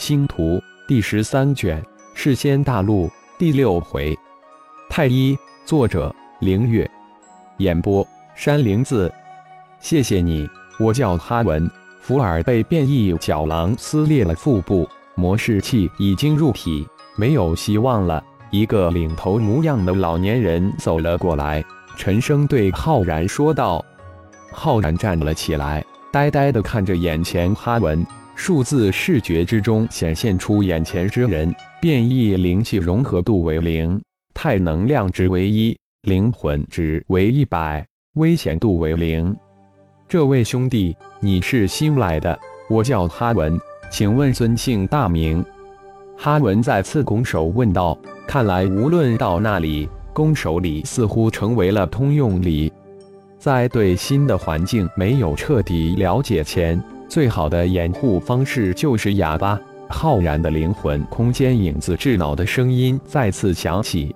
星图》第十三卷，世仙大陆第六回，太一，作者：凌月，演播：山灵子。谢谢你，我叫哈文。福尔被变异角狼撕裂了腹部，魔士器已经入体，没有希望了。一个领头模样的老年人走了过来，沉声对浩然说道：“浩然站了起来，呆呆地看着眼前哈文。数字视觉之中显现出眼前之人，变异灵气融合度为零，太能量值为一，灵魂值为一百，危险度为零。这位兄弟，你是新来的？我叫哈文，请问尊姓大名？”哈文再次拱手问道。看来，无论到那里，拱手礼似乎成为了通用礼。在对新的环境没有彻底了解前，最好的掩护方式就是哑巴。浩然的灵魂空间影子智脑的声音再次响起。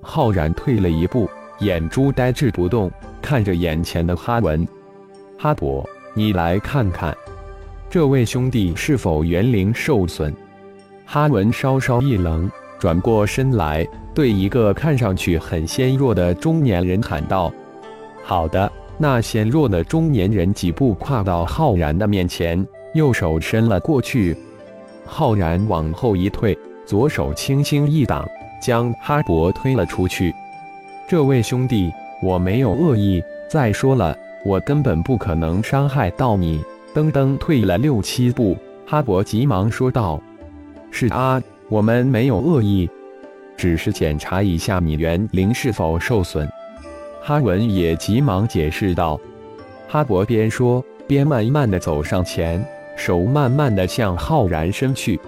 浩然退了一步，眼珠呆滞不动，看着眼前的哈文。哈伯，你来看看，这位兄弟是否元灵受损？哈文稍稍一愣。转过身来，对一个看上去很纤弱的中年人喊道：“好的。”那纤弱的中年人几步跨到浩然的面前，右手伸了过去。浩然往后一退，左手轻轻一挡，将哈勃推了出去。这位兄弟，我没有恶意。再说了，我根本不可能伤害到你。噔噔，退了六七步，哈勃急忙说道：“是啊。”我们没有恶意，只是检查一下你元灵是否受损。哈文也急忙解释道。哈勃边说边慢慢的走上前，手慢慢的向浩然伸去。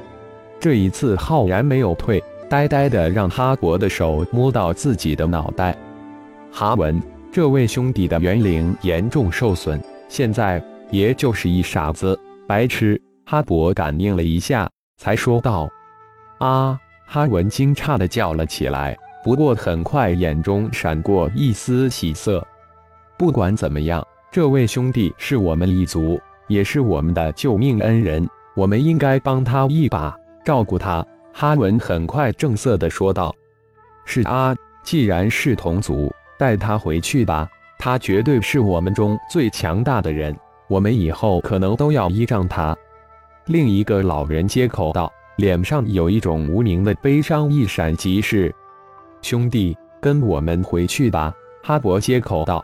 这一次浩然没有退，呆呆的让哈勃的手摸到自己的脑袋。哈文，这位兄弟的元灵严重受损，现在也就是一傻子、白痴。哈勃感应了一下，才说道。啊！哈文惊诧的叫了起来，不过很快眼中闪过一丝喜色。不管怎么样，这位兄弟是我们一族，也是我们的救命恩人，我们应该帮他一把，照顾他。哈文很快正色的说道：“是啊，既然是同族，带他回去吧，他绝对是我们中最强大的人，我们以后可能都要依仗他。”另一个老人接口道。脸上有一种无名的悲伤一闪即逝，兄弟，跟我们回去吧。”哈勃接口道。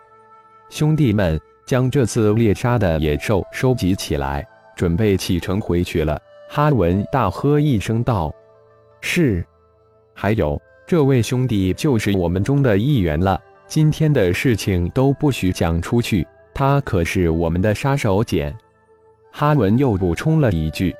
兄弟们将这次猎杀的野兽收集起来，准备启程回去了。哈文大喝一声道：“是。”还有，这位兄弟就是我们中的一员了。今天的事情都不许讲出去，他可是我们的杀手锏。哈文又补充了一句：“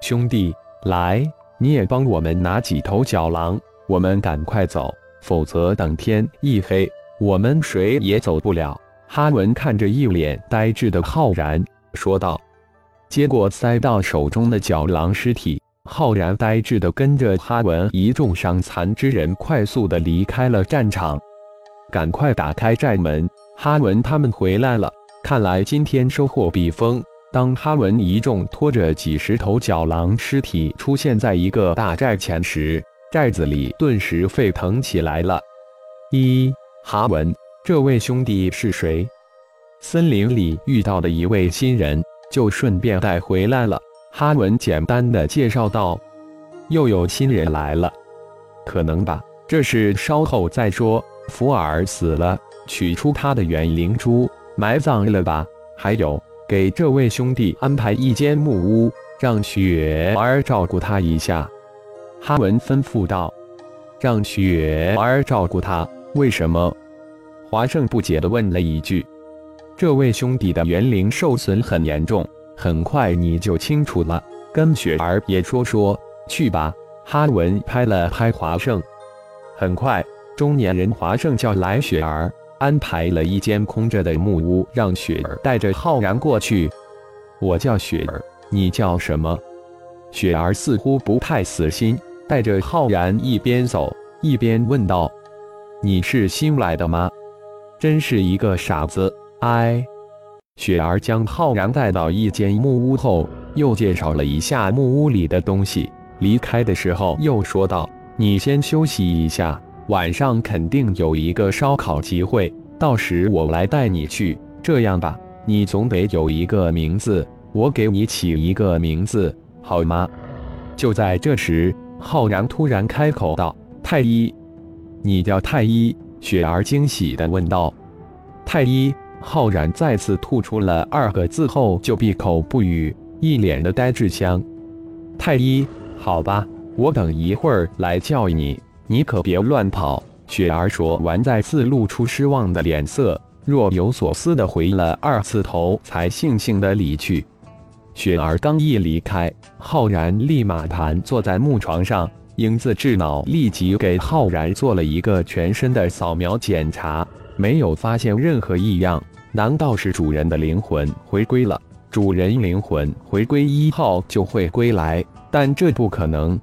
兄弟。”来，你也帮我们拿几头角狼，我们赶快走，否则等天一黑，我们谁也走不了。哈文看着一脸呆滞的浩然说道。接过塞到手中的角狼尸体，浩然呆滞的跟着哈文一众伤残之人快速的离开了战场。赶快打开寨门，哈文他们回来了，看来今天收获比丰。当哈文一众拖着几十头角狼尸体出现在一个大寨前时，寨子里顿时沸腾起来了。一哈文，这位兄弟是谁？森林里遇到的一位新人，就顺便带回来了。哈文简单的介绍道：“又有新人来了，可能吧，这事稍后再说。福尔死了，取出他的元灵珠，埋葬了吧？还有。”给这位兄弟安排一间木屋，让雪儿照顾他一下。”哈文吩咐道。“让雪儿照顾他？为什么？”华盛不解地问了一句。“这位兄弟的元灵受损很严重，很快你就清楚了。跟雪儿也说说去吧。”哈文拍了拍华盛。很快，中年人华盛叫来雪儿。安排了一间空着的木屋，让雪儿带着浩然过去。我叫雪儿，你叫什么？雪儿似乎不太死心，带着浩然一边走一边问道：“你是新来的吗？”真是一个傻子！哎。雪儿将浩然带到一间木屋后，又介绍了一下木屋里的东西。离开的时候又说道：“你先休息一下，晚上肯定有一个烧烤集会，到时我来带你去。这样吧，你总得有一个名字，我给你起一个名字，好吗？”就在这时，浩然突然开口道：“太医，你叫太医？”雪儿惊喜地问道：“太医。”浩然再次吐出了二个字后，就闭口不语，一脸的呆滞相。太医。好吧，我等一会儿来叫你，你可别乱跑。”雪儿说完，再次露出失望的脸色，若有所思的回了二次头，才悻悻的离去。雪儿刚一离开，浩然立马盘坐在木床上，影子智脑立即给浩然做了一个全身的扫描检查，没有发现任何异样。难道是主人的灵魂回归了？主人灵魂回归一号就会归来。但这不可能。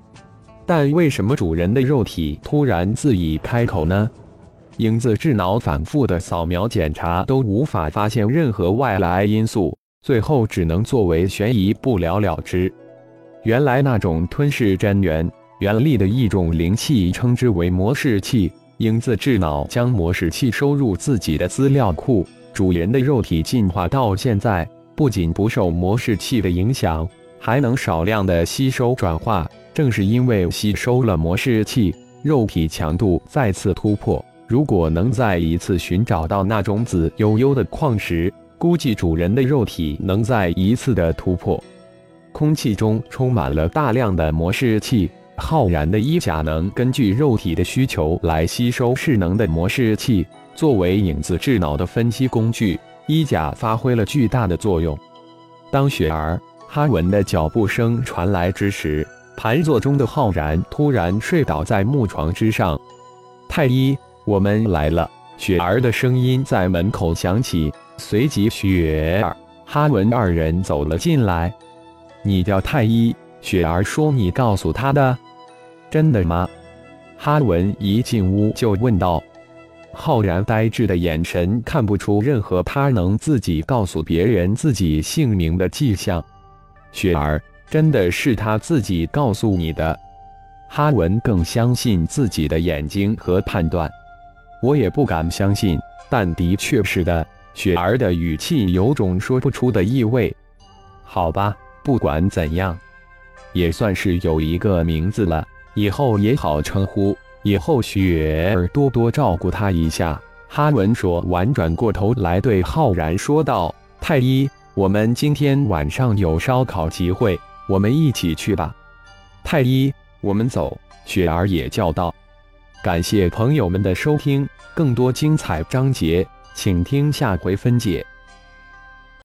但为什么主人的肉体突然自己开口呢？影子智脑反复的扫描检查都无法发现任何外来因素，最后只能作为悬疑不了了之。原来那种吞噬真元原力的一种灵气，称之为魔式器。影子智脑将魔式器收入自己的资料库。主人的肉体进化到现在，不仅不受魔式器的影响。还能少量的吸收转化，正是因为吸收了魔式器，肉体强度再次突破。如果能再一次寻找到那种紫悠悠的矿石，估计主人的肉体能再一次的突破。空气中充满了大量的模式器，浩然的衣甲能根据肉体的需求来吸收势能的模式器，作为影子智脑的分析工具，衣甲发挥了巨大的作用。当雪儿。哈文的脚步声传来之时，盘坐中的浩然突然睡倒在木床之上。太医，我们来了。雪儿的声音在门口响起，随即雪儿、哈文二人走了进来。你叫太医？雪儿说你告诉他的，真的吗？哈文一进屋就问道。浩然呆滞的眼神看不出任何他能自己告诉别人自己姓名的迹象。雪儿，真的是他自己告诉你的？哈文更相信自己的眼睛和判断，我也不敢相信，但的确是的。雪儿的语气有种说不出的意味。好吧，不管怎样，也算是有一个名字了，以后也好称呼。以后雪儿多多照顾他一下。哈文说完，转过头来对浩然说道：“太医。”我们今天晚上有烧烤集会，我们一起去吧。太医，我们走。雪儿也叫道。感谢朋友们的收听，更多精彩章节，请听下回分解。